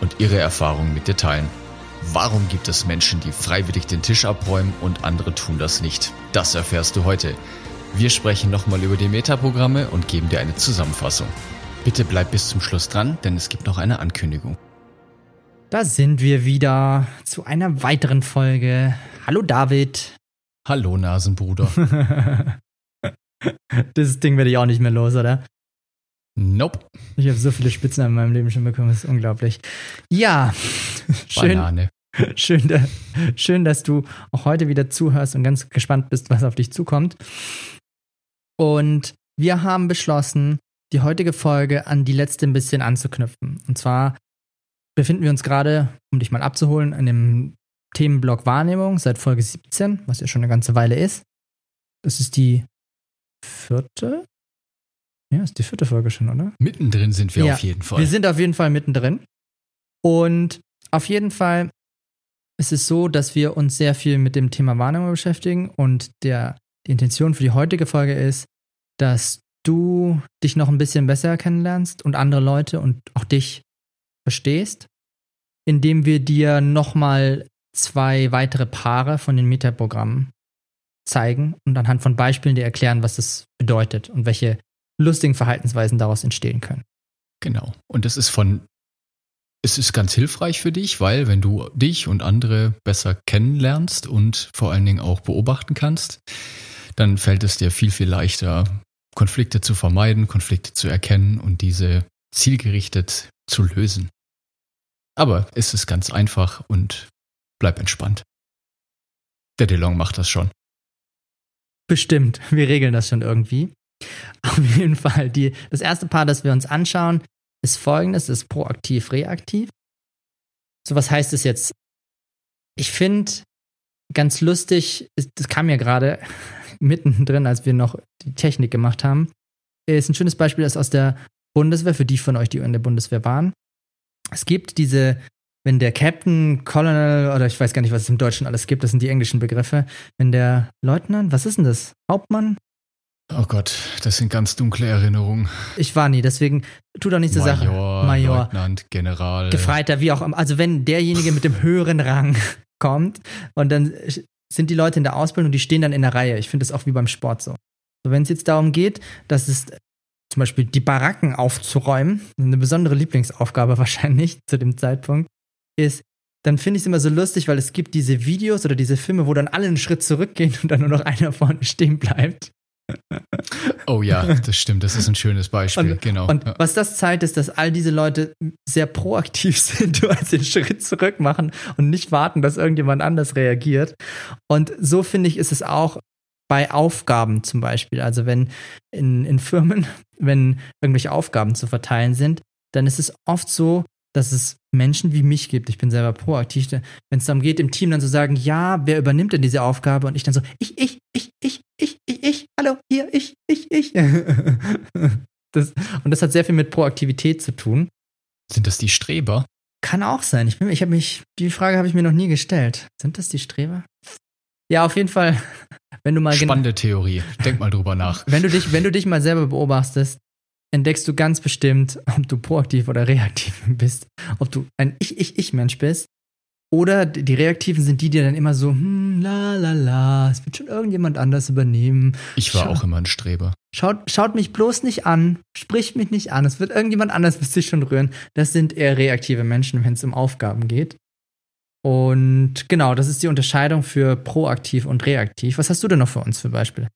und ihre Erfahrungen mit dir teilen. Warum gibt es Menschen, die freiwillig den Tisch abräumen und andere tun das nicht? Das erfährst du heute. Wir sprechen nochmal über die Metaprogramme und geben dir eine Zusammenfassung. Bitte bleib bis zum Schluss dran, denn es gibt noch eine Ankündigung. Da sind wir wieder zu einer weiteren Folge. Hallo David. Hallo Nasenbruder. das Ding werde ich auch nicht mehr los, oder? Nope. Ich habe so viele Spitznamen in meinem Leben schon bekommen, das ist unglaublich. Ja, schön, Banane. schön, schön, dass du auch heute wieder zuhörst und ganz gespannt bist, was auf dich zukommt. Und wir haben beschlossen, die heutige Folge an die letzte ein bisschen anzuknüpfen. Und zwar befinden wir uns gerade, um dich mal abzuholen, in dem Themenblock Wahrnehmung seit Folge 17, was ja schon eine ganze Weile ist. Das ist die vierte? Ja, ist die vierte Folge schon, oder? Mittendrin sind wir Ja, auf jeden Fall. Wir sind auf jeden Fall mittendrin. Und auf jeden Fall ist es so, dass wir uns sehr viel mit dem Thema Wahrnehmung beschäftigen und der, die Intention für die heutige Folge ist, dass du dich noch ein bisschen besser kennenlernst und andere Leute und auch dich verstehst, indem wir dir nochmal zwei weitere Paare von den Metaprogrammen zeigen und anhand von Beispielen dir erklären, was das bedeutet und welche lustigen Verhaltensweisen daraus entstehen können. Genau. Und es ist von, es ist ganz hilfreich für dich, weil wenn du dich und andere besser kennenlernst und vor allen Dingen auch beobachten kannst, dann fällt es dir viel, viel leichter, Konflikte zu vermeiden, Konflikte zu erkennen und diese zielgerichtet zu lösen. Aber es ist ganz einfach und bleib entspannt. Der DeLong macht das schon. Bestimmt, wir regeln das schon irgendwie. Auf jeden Fall, die, das erste Paar, das wir uns anschauen, ist folgendes, ist proaktiv-reaktiv. So, was heißt es jetzt? Ich finde ganz lustig, das kam ja gerade mittendrin, als wir noch die Technik gemacht haben, ist ein schönes Beispiel, das aus der Bundeswehr, für die von euch, die in der Bundeswehr waren. Es gibt diese, wenn der Captain, Colonel oder ich weiß gar nicht, was es im Deutschen alles gibt, das sind die englischen Begriffe, wenn der Leutnant, was ist denn das? Hauptmann? Oh Gott, das sind ganz dunkle Erinnerungen. Ich war nie, deswegen tu doch nicht so Sachen. Major, Major. Leutnant, General. Gefreiter, wie auch immer. Also wenn derjenige mit dem höheren Rang kommt und dann sind die Leute in der Ausbildung und die stehen dann in der Reihe. Ich finde das auch wie beim Sport so. so wenn es jetzt darum geht, dass es zum Beispiel die Baracken aufzuräumen, eine besondere Lieblingsaufgabe wahrscheinlich zu dem Zeitpunkt, ist, dann finde ich es immer so lustig, weil es gibt diese Videos oder diese Filme, wo dann alle einen Schritt zurückgehen und dann nur noch einer vorne stehen bleibt. Oh ja, das stimmt, das ist ein schönes Beispiel, Und, genau. und ja. was das zeigt, ist, dass all diese Leute sehr proaktiv sind, du also den Schritt zurück machen und nicht warten, dass irgendjemand anders reagiert. Und so finde ich, ist es auch bei Aufgaben zum Beispiel. Also wenn in, in Firmen, wenn irgendwelche Aufgaben zu verteilen sind, dann ist es oft so, dass es Menschen wie mich gibt. Ich bin selber proaktiv. Wenn es darum geht, im Team dann zu sagen, ja, wer übernimmt denn diese Aufgabe? Und ich dann so, ich, ich, ich, ich, ich, ich, ich, hallo, hier, ich, ich, ich. das, und das hat sehr viel mit Proaktivität zu tun. Sind das die Streber? Kann auch sein. Ich, bin- ich habe mich, die Frage habe ich mir noch nie gestellt. Sind das die Streber? Ja, auf jeden Fall, wenn du mal Spannende Theorie. Denk mal drüber nach. wenn du dich, wenn du dich mal selber beobachtest, entdeckst du ganz bestimmt, ob du proaktiv oder reaktiv bist. Ob du ein Ich-Ich-Ich-Mensch bist. Oder die Reaktiven sind die, die dann immer so, hm, la la la, es wird schon irgendjemand anders übernehmen. Ich war Schau. auch immer ein Streber. Schaut, schaut mich bloß nicht an, spricht mich nicht an, es wird irgendjemand anders wird sich schon rühren. Das sind eher reaktive Menschen, wenn es um Aufgaben geht. Und genau, das ist die Unterscheidung für proaktiv und reaktiv. Was hast du denn noch für uns für Beispiele?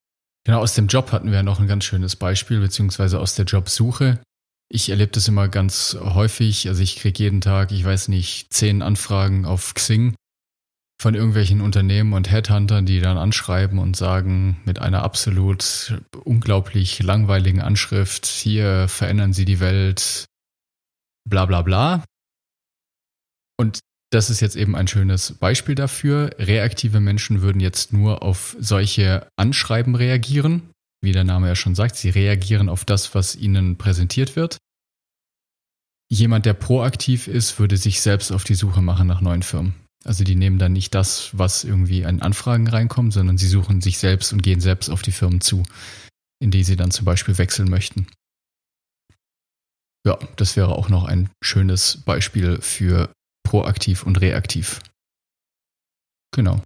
Genau, aus dem Job hatten wir noch ein ganz schönes Beispiel, beziehungsweise aus der Jobsuche. Ich erlebe das immer ganz häufig. Also ich kriege jeden Tag, ich weiß nicht, zehn Anfragen auf Xing von irgendwelchen Unternehmen und Headhuntern, die dann anschreiben und sagen mit einer absolut unglaublich langweiligen Anschrift, hier verändern Sie die Welt, bla bla bla. Und das ist jetzt eben ein schönes Beispiel dafür. Reaktive Menschen würden jetzt nur auf solche Anschreiben reagieren. Wie der Name ja schon sagt, sie reagieren auf das, was ihnen präsentiert wird. Jemand, der proaktiv ist, würde sich selbst auf die Suche machen nach neuen Firmen. Also die nehmen dann nicht das, was irgendwie an Anfragen reinkommt, sondern sie suchen sich selbst und gehen selbst auf die Firmen zu, in die sie dann zum Beispiel wechseln möchten. Ja, das wäre auch noch ein schönes Beispiel für proaktiv und reaktiv. Genau.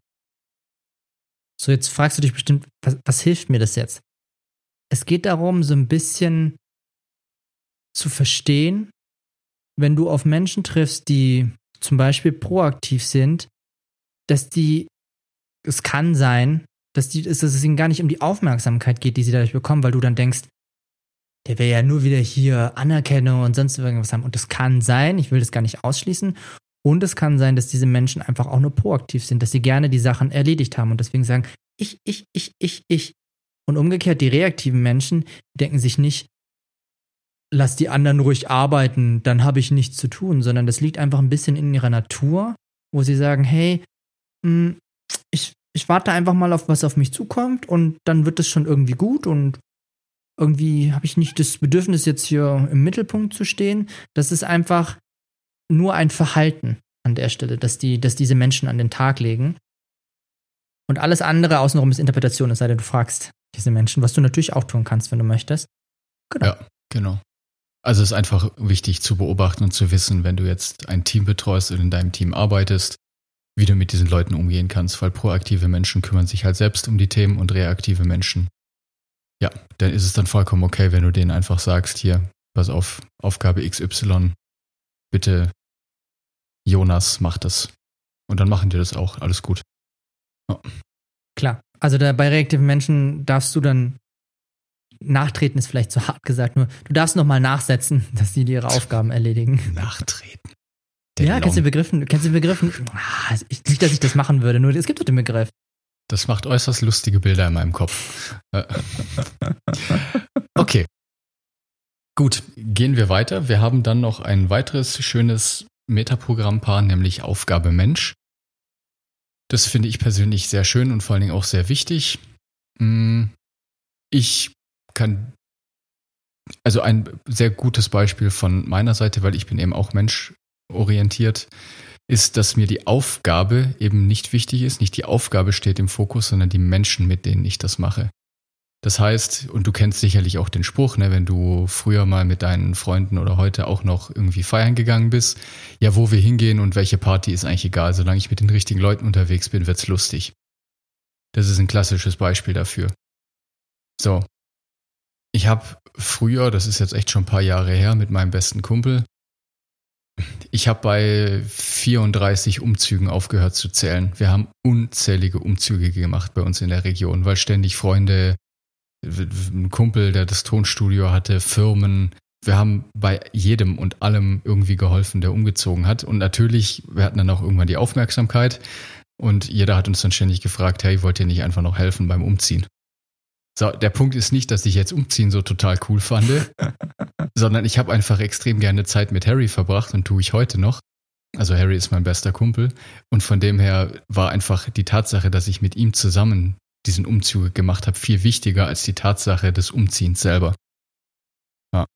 So, jetzt fragst du dich bestimmt, was, was hilft mir das jetzt? Es geht darum, so ein bisschen zu verstehen, wenn du auf Menschen triffst, die zum Beispiel proaktiv sind, dass die, es kann sein, dass, die, dass es ihnen gar nicht um die Aufmerksamkeit geht, die sie dadurch bekommen, weil du dann denkst, der will ja nur wieder hier Anerkennung und sonst irgendwas haben. Und das kann sein, ich will das gar nicht ausschließen. Und es kann sein, dass diese Menschen einfach auch nur proaktiv sind, dass sie gerne die Sachen erledigt haben und deswegen sagen, ich, ich, ich, ich, ich. Und umgekehrt, die reaktiven Menschen denken sich nicht, lass die anderen ruhig arbeiten, dann habe ich nichts zu tun, sondern das liegt einfach ein bisschen in ihrer Natur, wo sie sagen, hey, hm, ich, ich warte einfach mal auf was auf mich zukommt und dann wird es schon irgendwie gut und irgendwie habe ich nicht das Bedürfnis, jetzt hier im Mittelpunkt zu stehen. Das ist einfach nur ein Verhalten an der Stelle, dass, die, dass diese Menschen an den Tag legen. Und alles andere außenrum ist Interpretation, es sei denn, du fragst diese Menschen, was du natürlich auch tun kannst, wenn du möchtest. Genau. Ja, genau. Also es ist einfach wichtig zu beobachten und zu wissen, wenn du jetzt ein Team betreust und in deinem Team arbeitest, wie du mit diesen Leuten umgehen kannst, weil proaktive Menschen kümmern sich halt selbst um die Themen und reaktive Menschen. Ja, dann ist es dann vollkommen okay, wenn du denen einfach sagst, hier, pass auf, Aufgabe XY, bitte Jonas macht das. Und dann machen die das auch, alles gut. Ja. Klar, also da, bei reaktiven Menschen darfst du dann nachtreten ist vielleicht zu hart gesagt, nur du darfst noch mal nachsetzen, dass sie ihre Aufgaben erledigen. Nachtreten. Der ja, kennst du den Begriff? Kennst du den Begriff? Ah, nicht, dass ich das machen würde, nur es gibt doch den Begriff. Das macht äußerst lustige Bilder in meinem Kopf. okay. Gut, gehen wir weiter. Wir haben dann noch ein weiteres schönes Metaprogrammpaar, nämlich Aufgabe Mensch. Das finde ich persönlich sehr schön und vor allen Dingen auch sehr wichtig. Hm, ich kann, also ein sehr gutes Beispiel von meiner Seite, weil ich bin eben auch menschorientiert, ist, dass mir die Aufgabe eben nicht wichtig ist. Nicht die Aufgabe steht im Fokus, sondern die Menschen, mit denen ich das mache. Das heißt, und du kennst sicherlich auch den Spruch, ne, wenn du früher mal mit deinen Freunden oder heute auch noch irgendwie feiern gegangen bist, ja, wo wir hingehen und welche Party ist eigentlich egal, solange ich mit den richtigen Leuten unterwegs bin, wird's lustig. Das ist ein klassisches Beispiel dafür. So. Ich habe früher, das ist jetzt echt schon ein paar Jahre her, mit meinem besten Kumpel, ich habe bei 34 Umzügen aufgehört zu zählen. Wir haben unzählige Umzüge gemacht bei uns in der Region, weil ständig Freunde ein Kumpel, der das Tonstudio hatte, Firmen. Wir haben bei jedem und allem irgendwie geholfen, der umgezogen hat. Und natürlich, wir hatten dann auch irgendwann die Aufmerksamkeit und jeder hat uns dann ständig gefragt, hey, wollt ihr nicht einfach noch helfen beim Umziehen? So, der Punkt ist nicht, dass ich jetzt Umziehen so total cool fand, sondern ich habe einfach extrem gerne Zeit mit Harry verbracht und tue ich heute noch. Also Harry ist mein bester Kumpel und von dem her war einfach die Tatsache, dass ich mit ihm zusammen diesen Umzug gemacht habe, viel wichtiger als die Tatsache des Umziehens selber. Ja.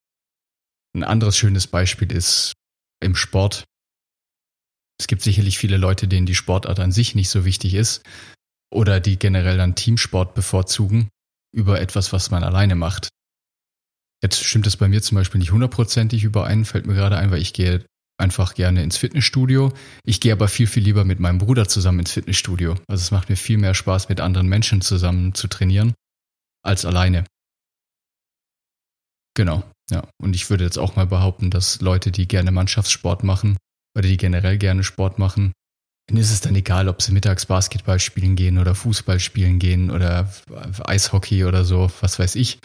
Ein anderes schönes Beispiel ist im Sport. Es gibt sicherlich viele Leute, denen die Sportart an sich nicht so wichtig ist oder die generell dann Teamsport bevorzugen über etwas, was man alleine macht. Jetzt stimmt es bei mir zum Beispiel nicht hundertprozentig überein, fällt mir gerade ein, weil ich gehe einfach gerne ins Fitnessstudio. Ich gehe aber viel, viel lieber mit meinem Bruder zusammen ins Fitnessstudio. Also es macht mir viel mehr Spaß, mit anderen Menschen zusammen zu trainieren, als alleine. Genau, ja. Und ich würde jetzt auch mal behaupten, dass Leute, die gerne Mannschaftssport machen oder die generell gerne Sport machen, denen ist es dann egal, ob sie mittags Basketball spielen gehen oder Fußball spielen gehen oder Eishockey oder so, was weiß ich.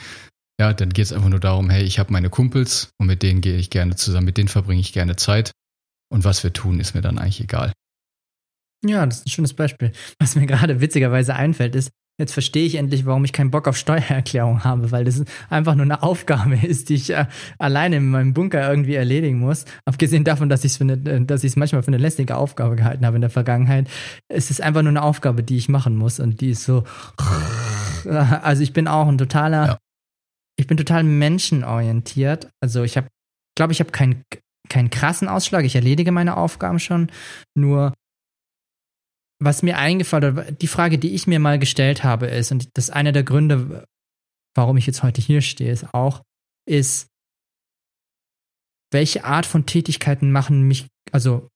Ja, dann geht es einfach nur darum, hey, ich habe meine Kumpels und mit denen gehe ich gerne zusammen, mit denen verbringe ich gerne Zeit. Und was wir tun, ist mir dann eigentlich egal. Ja, das ist ein schönes Beispiel. Was mir gerade witzigerweise einfällt, ist, jetzt verstehe ich endlich, warum ich keinen Bock auf Steuererklärung habe, weil das einfach nur eine Aufgabe ist, die ich äh, alleine in meinem Bunker irgendwie erledigen muss. Abgesehen davon, dass ich es äh, dass ich es manchmal für eine lästige Aufgabe gehalten habe in der Vergangenheit. Es ist einfach nur eine Aufgabe, die ich machen muss und die ist so, also ich bin auch ein totaler, ja. Ich bin total menschenorientiert. Also ich habe, glaube ich, habe keinen keinen krassen Ausschlag. Ich erledige meine Aufgaben schon. Nur was mir eingefallen hat, die Frage, die ich mir mal gestellt habe, ist, und das ist einer der Gründe, warum ich jetzt heute hier stehe, ist auch, ist, welche Art von Tätigkeiten machen mich, also,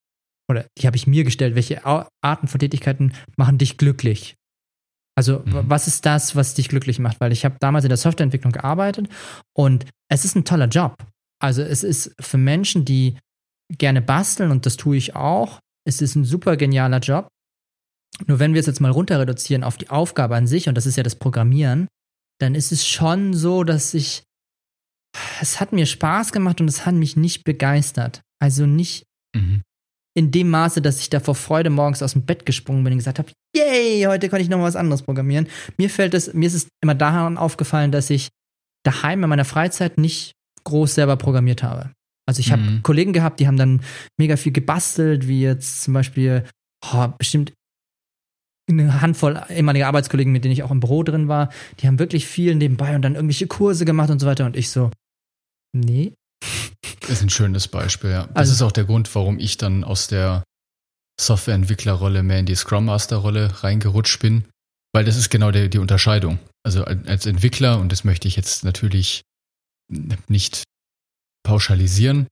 oder die habe ich mir gestellt, welche Arten von Tätigkeiten machen dich glücklich? Also, mhm. was ist das, was dich glücklich macht? Weil ich habe damals in der Softwareentwicklung gearbeitet und es ist ein toller Job. Also, es ist für Menschen, die gerne basteln und das tue ich auch. Es ist ein super genialer Job. Nur wenn wir es jetzt mal runter reduzieren auf die Aufgabe an sich, und das ist ja das Programmieren, dann ist es schon so, dass ich, es hat mir Spaß gemacht und es hat mich nicht begeistert. Also nicht mhm. in dem Maße, dass ich da vor Freude morgens aus dem Bett gesprungen bin und gesagt habe, yay, heute kann ich noch was anderes programmieren. Mir fällt es, mir ist es immer daran aufgefallen, dass ich daheim in meiner Freizeit nicht groß selber programmiert habe. Also ich habe mhm. Kollegen gehabt, die haben dann mega viel gebastelt, wie jetzt zum Beispiel oh, bestimmt eine Handvoll ehemaliger Arbeitskollegen, mit denen ich auch im Büro drin war, die haben wirklich viel nebenbei und dann irgendwelche Kurse gemacht und so weiter. Und ich so, nee. Das ist ein schönes Beispiel, ja. Das also, ist auch der Grund, warum ich dann aus der Softwareentwicklerrolle mehr in die Scrum Master Rolle reingerutscht bin, weil das ist genau die, die Unterscheidung. Also als Entwickler, und das möchte ich jetzt natürlich nicht pauschalisieren,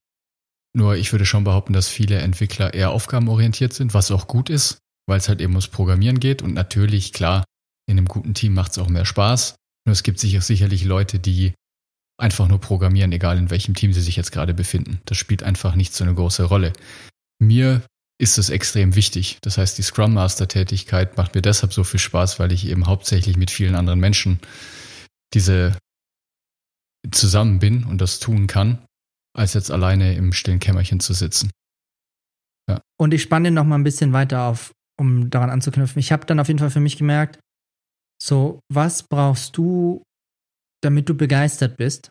nur ich würde schon behaupten, dass viele Entwickler eher aufgabenorientiert sind, was auch gut ist weil es halt eben ums Programmieren geht. Und natürlich, klar, in einem guten Team macht es auch mehr Spaß. Nur es gibt sicher, sicherlich Leute, die einfach nur programmieren, egal in welchem Team sie sich jetzt gerade befinden. Das spielt einfach nicht so eine große Rolle. Mir ist es extrem wichtig. Das heißt, die Scrum Master Tätigkeit macht mir deshalb so viel Spaß, weil ich eben hauptsächlich mit vielen anderen Menschen diese zusammen bin und das tun kann, als jetzt alleine im stillen Kämmerchen zu sitzen. Ja. Und ich spanne noch mal ein bisschen weiter auf um daran anzuknüpfen. Ich habe dann auf jeden Fall für mich gemerkt, so, was brauchst du, damit du begeistert bist?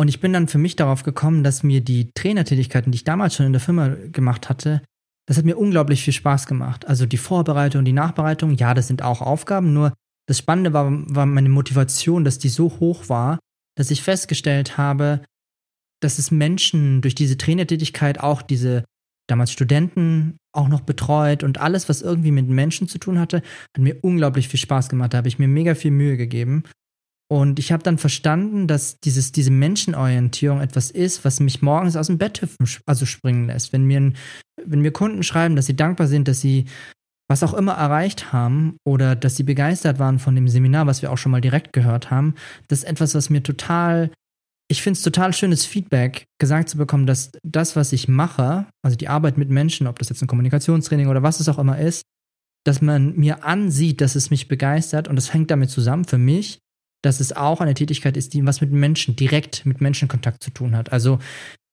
Und ich bin dann für mich darauf gekommen, dass mir die Trainertätigkeiten, die ich damals schon in der Firma gemacht hatte, das hat mir unglaublich viel Spaß gemacht. Also die Vorbereitung, die Nachbereitung, ja, das sind auch Aufgaben, nur das Spannende war, war meine Motivation, dass die so hoch war, dass ich festgestellt habe, dass es Menschen durch diese Trainertätigkeit auch diese damals Studenten auch noch betreut und alles, was irgendwie mit Menschen zu tun hatte, hat mir unglaublich viel Spaß gemacht. Da habe ich mir mega viel Mühe gegeben. Und ich habe dann verstanden, dass dieses, diese Menschenorientierung etwas ist, was mich morgens aus dem Bett hüpfen, also springen lässt. Wenn mir, wenn mir Kunden schreiben, dass sie dankbar sind, dass sie was auch immer erreicht haben oder dass sie begeistert waren von dem Seminar, was wir auch schon mal direkt gehört haben, das ist etwas, was mir total ich finde es total schönes Feedback, gesagt zu bekommen, dass das, was ich mache, also die Arbeit mit Menschen, ob das jetzt ein Kommunikationstraining oder was es auch immer ist, dass man mir ansieht, dass es mich begeistert und das hängt damit zusammen für mich, dass es auch eine Tätigkeit ist, die was mit Menschen, direkt mit Menschenkontakt zu tun hat. Also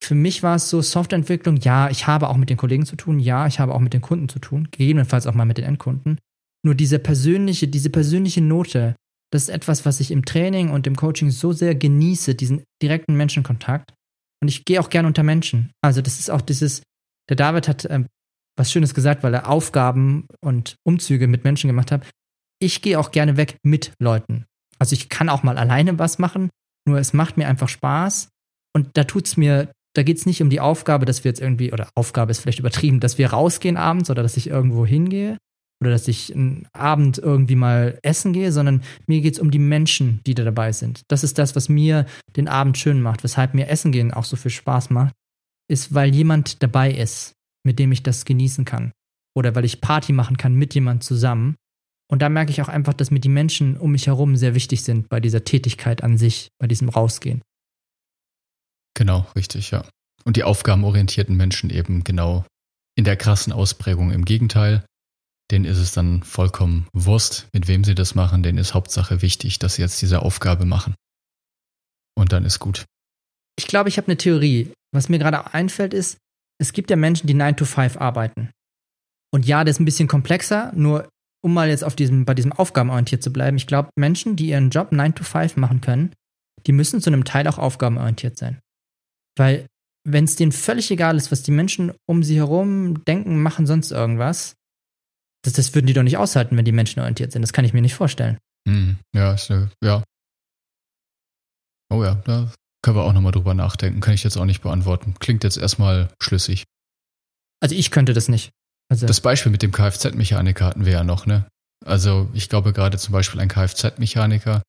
für mich war es so Softwareentwicklung, ja, ich habe auch mit den Kollegen zu tun, ja, ich habe auch mit den Kunden zu tun, gegebenenfalls auch mal mit den Endkunden. Nur diese persönliche, diese persönliche Note, das ist etwas, was ich im Training und im Coaching so sehr genieße, diesen direkten Menschenkontakt. Und ich gehe auch gern unter Menschen. Also das ist auch dieses, der David hat äh, was Schönes gesagt, weil er Aufgaben und Umzüge mit Menschen gemacht hat. Ich gehe auch gerne weg mit Leuten. Also ich kann auch mal alleine was machen, nur es macht mir einfach Spaß. Und da tut's mir, da geht's nicht um die Aufgabe, dass wir jetzt irgendwie, oder Aufgabe ist vielleicht übertrieben, dass wir rausgehen abends oder dass ich irgendwo hingehe, oder dass ich einen Abend irgendwie mal essen gehe, sondern mir geht es um die Menschen, die da dabei sind. Das ist das, was mir den Abend schön macht, weshalb mir Essen gehen auch so viel Spaß macht, ist, weil jemand dabei ist, mit dem ich das genießen kann. Oder weil ich Party machen kann mit jemand zusammen. Und da merke ich auch einfach, dass mir die Menschen um mich herum sehr wichtig sind bei dieser Tätigkeit an sich, bei diesem Rausgehen. Genau, richtig, ja. Und die aufgabenorientierten Menschen eben genau in der krassen Ausprägung im Gegenteil denen ist es dann vollkommen Wurst, mit wem sie das machen, denen ist Hauptsache wichtig, dass sie jetzt diese Aufgabe machen. Und dann ist gut. Ich glaube, ich habe eine Theorie. Was mir gerade einfällt, ist, es gibt ja Menschen, die 9 to 5 arbeiten. Und ja, das ist ein bisschen komplexer, nur um mal jetzt auf diesem, bei diesem aufgabenorientiert zu bleiben, ich glaube, Menschen, die ihren Job 9 to 5 machen können, die müssen zu einem Teil auch aufgabenorientiert sein. Weil, wenn es denen völlig egal ist, was die Menschen um sie herum denken, machen, sonst irgendwas, das, das würden die doch nicht aushalten, wenn die Menschen orientiert sind. Das kann ich mir nicht vorstellen. Mhm. Ja, ist, äh, ja. Oh ja, da können wir auch nochmal drüber nachdenken. Kann ich jetzt auch nicht beantworten. Klingt jetzt erstmal schlüssig. Also ich könnte das nicht. Also Das Beispiel mit dem Kfz-Mechaniker hatten wir ja noch, ne? Also ich glaube gerade zum Beispiel ein Kfz-Mechaniker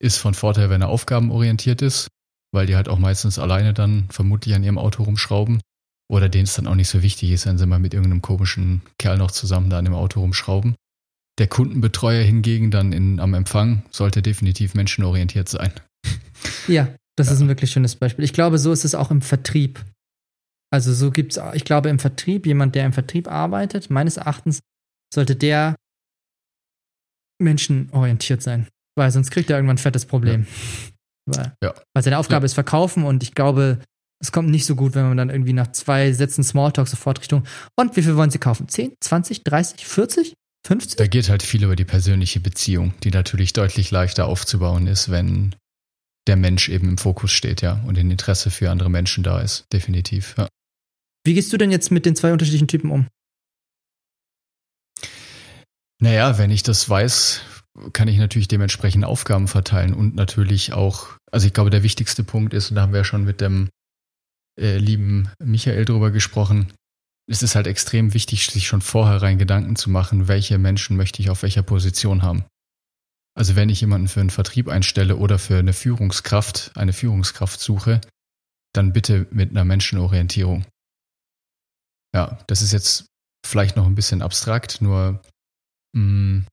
ist von Vorteil, wenn er aufgabenorientiert ist, weil die halt auch meistens alleine dann vermutlich an ihrem Auto rumschrauben. Oder denen es dann auch nicht so wichtig ist, wenn sie mal mit irgendeinem komischen Kerl noch zusammen da an dem Auto rumschrauben. Der Kundenbetreuer hingegen dann in, am Empfang sollte definitiv menschenorientiert sein. Ja, das ist ein wirklich schönes Beispiel. Ich glaube, so ist es auch im Vertrieb. Also so gibt es, ich glaube, im Vertrieb, jemand, der im Vertrieb arbeitet, meines Erachtens sollte der menschenorientiert sein. Weil sonst kriegt er irgendwann ein fettes Problem. Weil, Ja. weil seine Aufgabe Ja. ist verkaufen und ich glaube, es kommt nicht so gut, wenn man dann irgendwie nach zwei Sätzen Smalltalk sofort Richtung, und wie viel wollen Sie kaufen? 10, 20, 30, 40, 50? Da geht halt viel über die persönliche Beziehung, die natürlich deutlich leichter aufzubauen ist, wenn der Mensch eben im Fokus steht, ja, und ein Interesse für andere Menschen da ist, definitiv. Ja. Wie gehst du denn jetzt mit den zwei unterschiedlichen Typen um? Naja, wenn ich das weiß, kann ich natürlich dementsprechend Aufgaben verteilen und natürlich auch, also ich glaube, der wichtigste Punkt ist, und da haben wir ja schon mit dem äh, lieben Michael drüber gesprochen, es ist halt extrem wichtig, sich schon vorherein Gedanken zu machen, welche Menschen möchte ich auf welcher Position haben. Also wenn ich jemanden für einen Vertrieb einstelle oder für eine Führungskraft, eine Führungskraft suche, dann bitte mit einer Menschenorientierung. Ja, das ist jetzt vielleicht noch ein bisschen abstrakt, nur mh,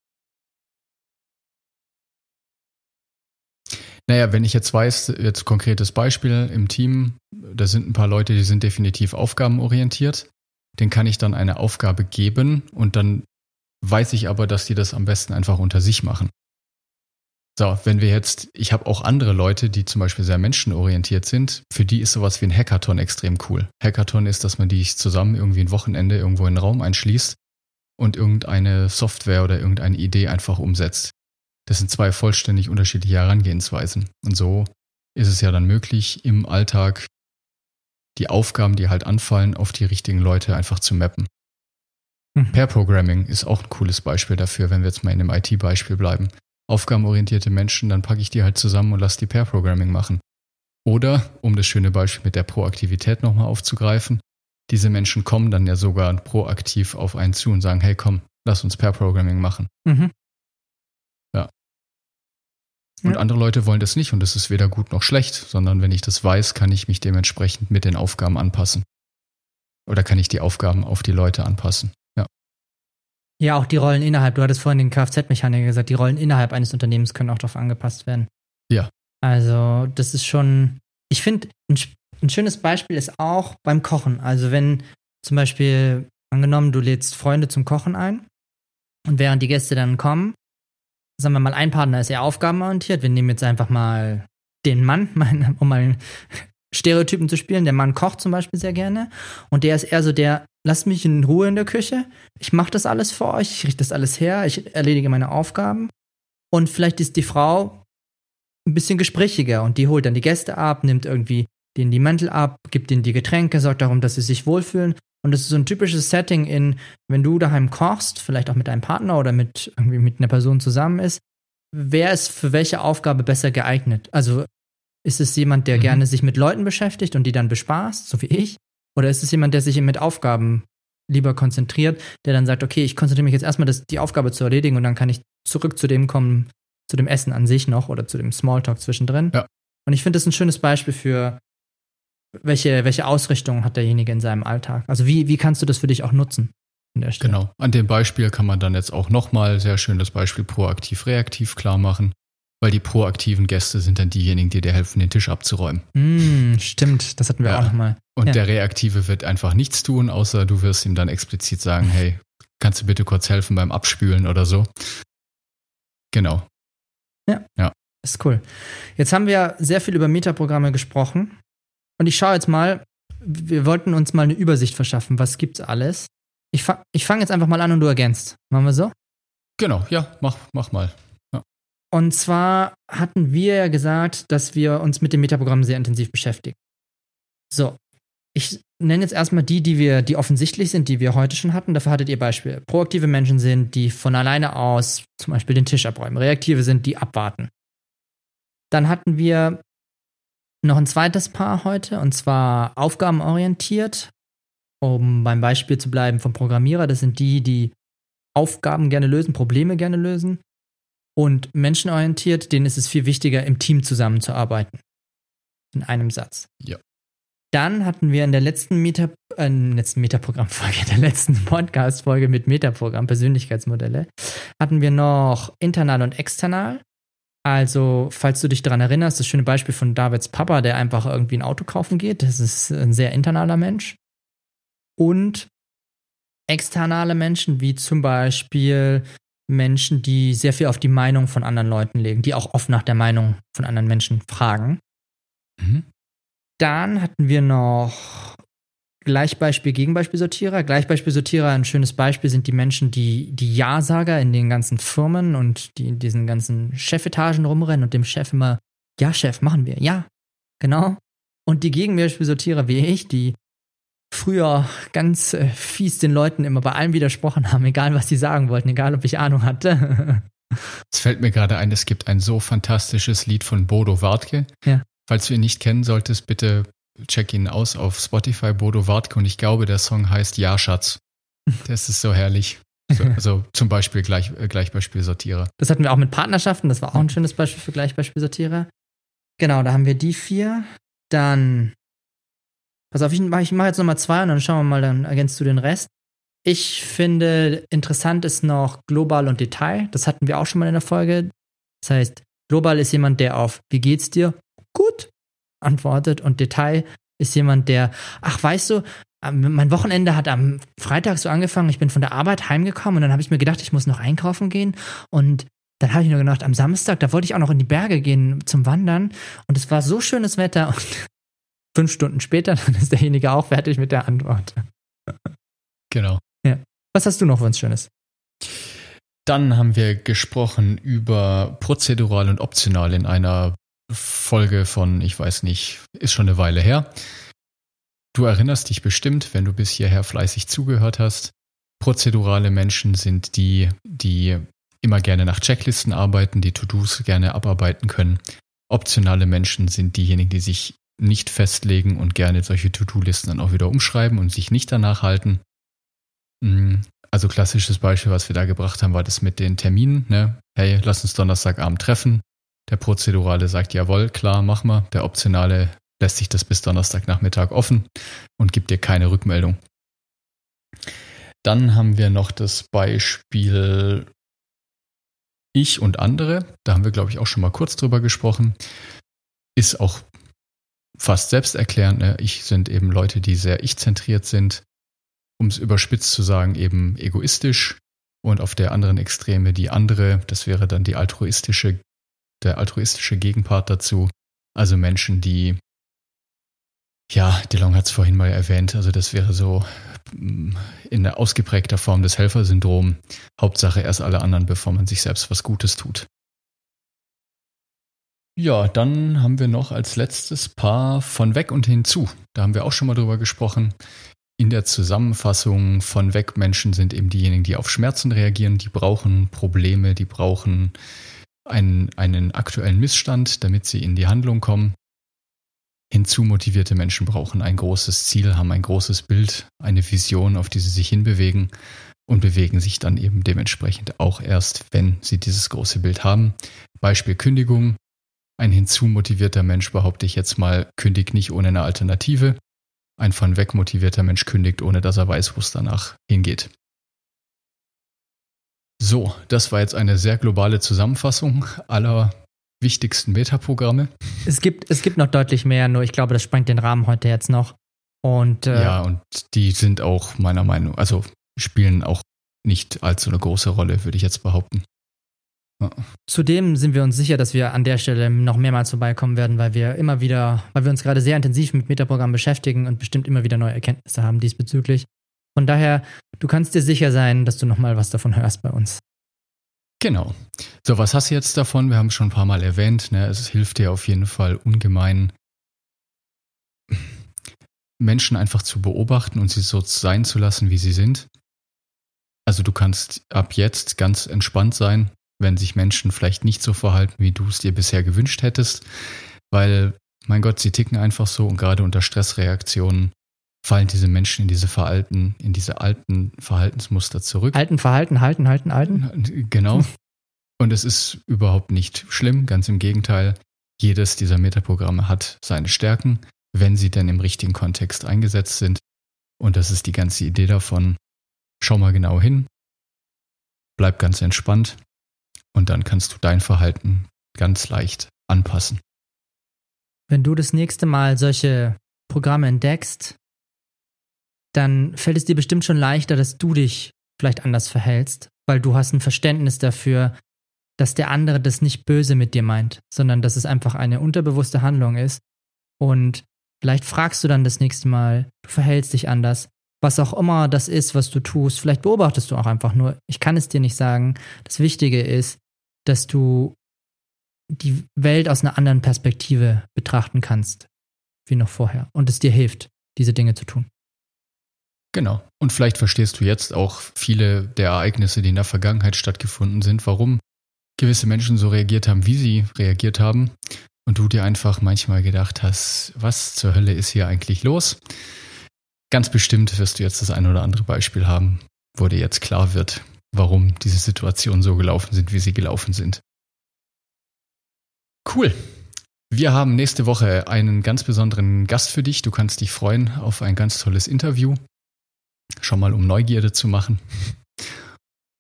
Naja, wenn ich jetzt weiß, jetzt konkretes Beispiel im Team, da sind ein paar Leute, die sind definitiv aufgabenorientiert, den kann ich dann eine Aufgabe geben und dann weiß ich aber, dass die das am besten einfach unter sich machen. So, wenn wir jetzt, ich habe auch andere Leute, die zum Beispiel sehr menschenorientiert sind, für die ist sowas wie ein Hackathon extrem cool. Hackathon ist, dass man die zusammen irgendwie ein Wochenende irgendwo in einen Raum einschließt und irgendeine Software oder irgendeine Idee einfach umsetzt. Das sind zwei vollständig unterschiedliche Herangehensweisen. Und so ist es ja dann möglich, im Alltag die Aufgaben, die halt anfallen, auf die richtigen Leute einfach zu mappen. Mhm. Pair Programming ist auch ein cooles Beispiel dafür, wenn wir jetzt mal in dem IT-Beispiel bleiben. Aufgabenorientierte Menschen, dann packe ich die halt zusammen und lasse die Pair Programming machen. Oder, um das schöne Beispiel mit der Proaktivität nochmal aufzugreifen, diese Menschen kommen dann ja sogar proaktiv auf einen zu und sagen, hey komm, lass uns Pair Programming machen. Mhm. Und Ja. andere Leute wollen das nicht und das ist weder gut noch schlecht, sondern wenn ich das weiß, kann ich mich dementsprechend mit den Aufgaben anpassen. Oder kann ich die Aufgaben auf die Leute anpassen. Ja. Auch die Rollen innerhalb. Du hattest vorhin den Kfz-Mechaniker gesagt, die Rollen innerhalb eines Unternehmens können auch darauf angepasst werden. Ja. Also, das ist schon, ich finde, ein, ein schönes Beispiel ist auch beim Kochen. Also, wenn zum Beispiel, angenommen, du lädst Freunde zum Kochen ein und während die Gäste dann kommen, sagen wir mal, ein Partner ist eher aufgabenorientiert. Wir nehmen jetzt einfach mal den Mann, mein- um mal Stereotypen zu spielen. Der Mann kocht zum Beispiel sehr gerne und der ist eher so der, lasst mich in Ruhe in der Küche. Ich mache das alles für euch, ich richte das alles her, ich erledige meine Aufgaben. Und vielleicht ist die Frau ein bisschen gesprächiger und die holt dann die Gäste ab, nimmt irgendwie denen die Mäntel ab, gibt ihnen die Getränke, sorgt darum, dass sie sich wohlfühlen. Und das ist so ein typisches Setting in, wenn du daheim kochst, vielleicht auch mit deinem Partner oder mit irgendwie mit einer Person zusammen ist, wer ist für welche Aufgabe besser geeignet? Also ist es jemand, der Mhm. gerne sich mit Leuten beschäftigt und die dann bespaßt, so wie ich? Oder ist es jemand, der sich mit Aufgaben lieber konzentriert, der dann sagt, okay, ich konzentriere mich jetzt erstmal, das, die Aufgabe zu erledigen und dann kann ich zurück zu dem kommen, zu dem Essen an sich noch oder zu dem Smalltalk zwischendrin. Ja. Und ich finde das ein schönes Beispiel für, welche, welche Ausrichtung hat derjenige in seinem Alltag. Also wie, wie kannst du das für dich auch nutzen? An der Stelle? Genau. An dem Beispiel kann man dann jetzt auch nochmal sehr schön das Beispiel proaktiv-reaktiv klar machen, weil die proaktiven Gäste sind dann diejenigen, die dir helfen, den Tisch abzuräumen. Mm, stimmt, das hatten wir Ja. auch nochmal. Und Ja. der Reaktive wird einfach nichts tun, außer du wirst ihm dann explizit sagen, hey, kannst du bitte kurz helfen beim Abspülen oder so. Genau. Das ist cool. Jetzt haben wir sehr viel über Metaprogramme gesprochen. Und ich schaue jetzt mal, wir wollten uns mal eine Übersicht verschaffen. Was gibt's alles? Ich, fa ich fange jetzt einfach mal an und du ergänzt. Machen wir so? Genau, ja, mach, mach mal. Und zwar hatten wir ja gesagt, dass wir uns mit dem Metaprogramm sehr intensiv beschäftigen. So, ich nenne jetzt erstmal die, die wir, die offensichtlich sind, die wir heute schon hatten. Dafür hattet ihr Beispiele. Proaktive Menschen sind, die von alleine aus zum Beispiel den Tisch abräumen. Reaktive sind, die abwarten. Dann hatten wir noch ein zweites Paar heute, und zwar aufgabenorientiert. Um beim Beispiel zu bleiben vom Programmierer, das sind die, die Aufgaben gerne lösen, Probleme gerne lösen. Und menschenorientiert, denen ist es viel wichtiger, im Team zusammenzuarbeiten. In einem Satz. Ja. Dann hatten wir in der letzten Meta, äh, letzten Metaprogrammfolge, der letzten Podcast-Folge mit Metaprogramm, Persönlichkeitsmodelle, hatten wir noch internal und external. Also, falls du dich daran erinnerst, das schöne Beispiel von Davids Papa, der einfach irgendwie ein Auto kaufen geht, das ist ein sehr internaler Mensch. Und externe Menschen, wie zum Beispiel Menschen, die sehr viel auf die Meinung von anderen Leuten legen, die auch oft nach der Meinung von anderen Menschen fragen. Mhm. Dann hatten wir noch Gleichbeispiel, Gegenbeispielsortierer. Gleichbeispielsortierer, ein schönes Beispiel sind die Menschen, die die Ja-Sager in den ganzen Firmen und die in diesen ganzen Chefetagen rumrennen und dem Chef immer, ja, Chef, machen wir, ja, genau. Und die Gegenbeispielsortierer wie ich, die früher ganz äh, fies den Leuten immer bei allem widersprochen haben, egal was sie sagen wollten, egal ob ich Ahnung hatte. Es fällt mir gerade ein, es gibt ein so fantastisches Lied von Bodo Wartke. Ja. Falls du ihn nicht kennen solltest, bitte check ihn aus auf Spotify, Bodo Wartke. Und ich glaube, der Song heißt Ja, Schatz. Das ist so herrlich. So, also zum Beispiel Gleich, äh, Gleichbeispielsortierer. Das hatten wir auch mit Partnerschaften. Das war auch ein schönes Beispiel für Gleichbeispielsortierer. Genau, da haben wir die vier. Dann, pass auf, ich, mache jetzt nochmal zwei und dann schauen wir mal, dann ergänzt du den Rest. Ich finde, interessant ist noch global und Detail. Das hatten wir auch schon mal in der Folge. Das heißt, global ist jemand, der auf Wie geht's dir? gut antwortet und Detail ist jemand, der, ach, weißt du, mein Wochenende hat am Freitag so angefangen, ich bin von der Arbeit heimgekommen und dann habe ich mir gedacht, ich muss noch einkaufen gehen und dann habe ich nur gedacht, am Samstag, da wollte ich auch noch in die Berge gehen zum Wandern und es war so schönes Wetter und fünf Stunden später, dann ist derjenige auch fertig mit der Antwort. Genau. Ja. Was hast du noch für uns Schönes? Dann haben wir gesprochen über prozedural und optional in einer Folge von, ich weiß nicht, ist schon eine Weile her. Du erinnerst dich bestimmt, wenn du bis hierher fleißig zugehört hast. Prozedurale Menschen sind die, die immer gerne nach Checklisten arbeiten, die To-Dos gerne abarbeiten können. Optionale Menschen sind diejenigen, die sich nicht festlegen und gerne solche To-Do-Listen dann auch wieder umschreiben und sich nicht danach halten. Mm, also klassisches Beispiel, was wir da gebracht haben, war das mit den Terminen. Ne? Hey, lass uns Donnerstagabend treffen. Der Prozedurale sagt, jawohl, klar, mach mal. Der Optionale lässt sich das bis Donnerstagnachmittag offen und gibt dir keine Rückmeldung. Dann haben wir noch das Beispiel Ich und andere. Da haben wir, glaube ich, auch schon mal kurz drüber gesprochen. Ist auch fast selbsterklärend. Ne? Ich sind eben Leute, die sehr ich-zentriert sind. Um es überspitzt zu sagen, eben egoistisch. Und auf der anderen Extreme die andere, das wäre dann die altruistische der altruistische Gegenpart dazu. Also Menschen, die, ja, DeLong hat es vorhin mal erwähnt, also das wäre so mm, in ausgeprägter Form des Helfersyndrom. Hauptsache erst alle anderen, bevor man sich selbst was Gutes tut. Ja, dann haben wir noch als letztes Paar von weg und hinzu. Da haben wir auch schon mal drüber gesprochen. In der Zusammenfassung von weg Menschen sind eben diejenigen, die auf Schmerzen reagieren, die brauchen Probleme, die brauchen einen, einen aktuellen Missstand, damit sie in die Handlung kommen. Hinzu motivierte Menschen brauchen ein großes Ziel, haben ein großes Bild, eine Vision, auf die sie sich hinbewegen und bewegen sich dann eben dementsprechend auch erst, wenn sie dieses große Bild haben. Beispiel Kündigung. Ein hinzumotivierter Mensch, behaupte ich jetzt mal, kündigt nicht ohne eine Alternative. Ein von weg motivierter Mensch kündigt, ohne dass er weiß, wo es danach hingeht. So, das war jetzt eine sehr globale Zusammenfassung aller wichtigsten Metaprogramme. Es gibt, es gibt noch deutlich mehr, nur ich glaube, das sprengt den Rahmen heute jetzt noch. Und, äh, ja, und die sind auch meiner Meinung, also spielen auch nicht allzu eine große Rolle, würde ich jetzt behaupten. Zudem sind wir uns sicher, dass wir an der Stelle noch mehrmals vorbeikommen werden, weil wir immer wieder, weil wir uns gerade sehr intensiv mit Metaprogrammen beschäftigen und bestimmt immer wieder neue Erkenntnisse haben diesbezüglich. Von daher, du kannst dir sicher sein, dass du nochmal was davon hörst bei uns. Genau. So, was hast du jetzt davon? Wir haben es schon ein paar Mal erwähnt. Ne? Es hilft dir auf jeden Fall ungemein, Menschen einfach zu beobachten und sie so sein zu lassen, wie sie sind. Also du kannst ab jetzt ganz entspannt sein, wenn sich Menschen vielleicht nicht so verhalten, wie du es dir bisher gewünscht hättest, weil, mein Gott, sie ticken einfach so und gerade unter Stressreaktionen fallen diese Menschen in diese Verhalten, in diese alten Verhaltensmuster zurück. Alten Verhalten, halten, halten, alten. Genau. Und es ist überhaupt nicht schlimm, ganz im Gegenteil. Jedes dieser Metaprogramme hat seine Stärken, wenn sie denn im richtigen Kontext eingesetzt sind. Und das ist die ganze Idee davon. Schau mal genau hin, bleib ganz entspannt und dann kannst du dein Verhalten ganz leicht anpassen. Wenn du das nächste Mal solche Programme entdeckst, dann fällt es dir bestimmt schon leichter, dass du dich vielleicht anders verhältst, weil du hast ein Verständnis dafür, dass der andere das nicht böse mit dir meint, sondern dass es einfach eine unterbewusste Handlung ist. Und vielleicht fragst du dann das nächste Mal, du verhältst dich anders, was auch immer das ist, was du tust. Vielleicht beobachtest du auch einfach nur. Ich kann es dir nicht sagen. Das Wichtige ist, dass du die Welt aus einer anderen Perspektive betrachten kannst, wie noch vorher. Und es dir hilft, diese Dinge zu tun. Genau. Und vielleicht verstehst du jetzt auch viele der Ereignisse, die in der Vergangenheit stattgefunden sind, warum gewisse Menschen so reagiert haben, wie sie reagiert haben. Und du dir einfach manchmal gedacht hast, was zur Hölle ist hier eigentlich los? Ganz bestimmt wirst du jetzt das ein oder andere Beispiel haben, wo dir jetzt klar wird, warum diese Situationen so gelaufen sind, wie sie gelaufen sind. Cool. Wir haben nächste Woche einen ganz besonderen Gast für dich. Du kannst dich freuen auf ein ganz tolles Interview. Schon mal um Neugierde zu machen.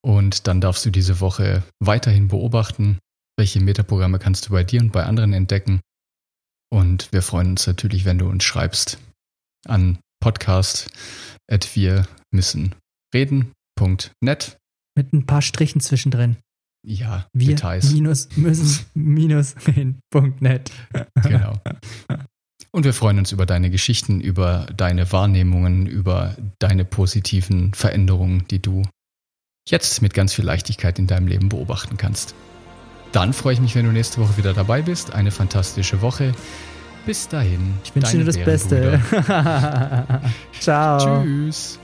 Und dann darfst du diese Woche weiterhin beobachten, welche Metaprogramme kannst du bei dir und bei anderen entdecken. Und wir freuen uns natürlich, wenn du uns schreibst an podcast at wir müssen reden.net. Mit ein paar Strichen zwischendrin. Ja, wir Details. Minus müssen minus reden.net. Genau. Und wir freuen uns über deine Geschichten, über deine Wahrnehmungen, über deine positiven Veränderungen, die du jetzt mit ganz viel Leichtigkeit in deinem Leben beobachten kannst. Dann freue ich mich, wenn du nächste Woche wieder dabei bist. Eine fantastische Woche. Bis dahin. Ich wünsche dir das Beste. Ciao. Tschüss.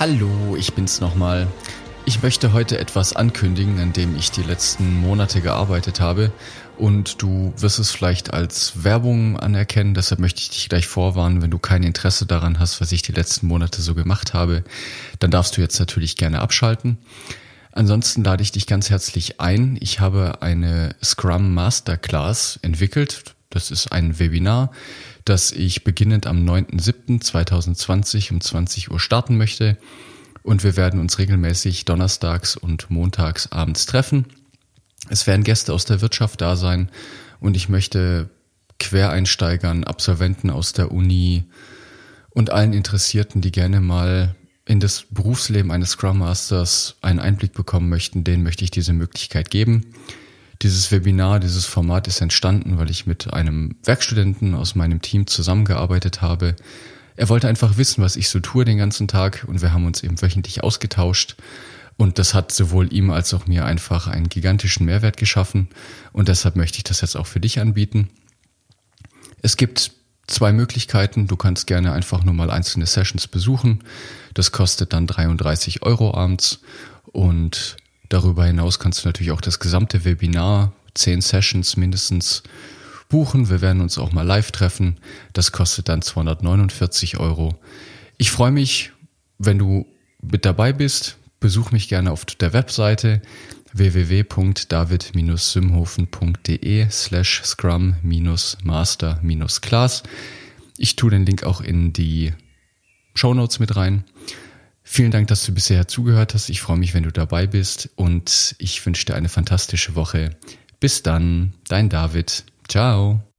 Hallo, ich bin's nochmal. Ich möchte heute etwas ankündigen, an dem ich die letzten Monate gearbeitet habe. Und du wirst es vielleicht als Werbung anerkennen. Deshalb möchte ich dich gleich vorwarnen, wenn du kein Interesse daran hast, was ich die letzten Monate so gemacht habe, dann darfst du jetzt natürlich gerne abschalten. Ansonsten lade ich dich ganz herzlich ein. Ich habe eine Scrum Masterclass entwickelt. Das ist ein Webinar, das ich beginnend am 9.7.2020 um 20 Uhr starten möchte. Und wir werden uns regelmäßig donnerstags und montags abends treffen. Es werden Gäste aus der Wirtschaft da sein und ich möchte Quereinsteigern, Absolventen aus der Uni und allen Interessierten, die gerne mal in das Berufsleben eines Scrum Masters einen Einblick bekommen möchten, denen möchte ich diese Möglichkeit geben. Dieses Webinar, dieses Format ist entstanden, weil ich mit einem Werkstudenten aus meinem Team zusammengearbeitet habe. Er wollte einfach wissen, was ich so tue den ganzen Tag und wir haben uns eben wöchentlich ausgetauscht. Und das hat sowohl ihm als auch mir einfach einen gigantischen Mehrwert geschaffen und deshalb möchte ich das jetzt auch für dich anbieten. Es gibt zwei Möglichkeiten. Du kannst gerne einfach nur mal einzelne Sessions besuchen. Das kostet dann 33 Euro abends. Und darüber hinaus kannst du natürlich auch das gesamte Webinar, zehn Sessions mindestens, buchen. Wir werden uns auch mal live treffen. Das kostet dann 249 Euro. Ich freue mich, wenn du mit dabei bist. Besuch mich gerne auf der Webseite www.david-symhofen.de slash scrum-master-class. Ich tue den Link auch in die Show Notes mit rein. Vielen Dank, dass du bisher zugehört hast. Ich freue mich, wenn du dabei bist und ich wünsche dir eine fantastische Woche. Bis dann, dein David. Ciao.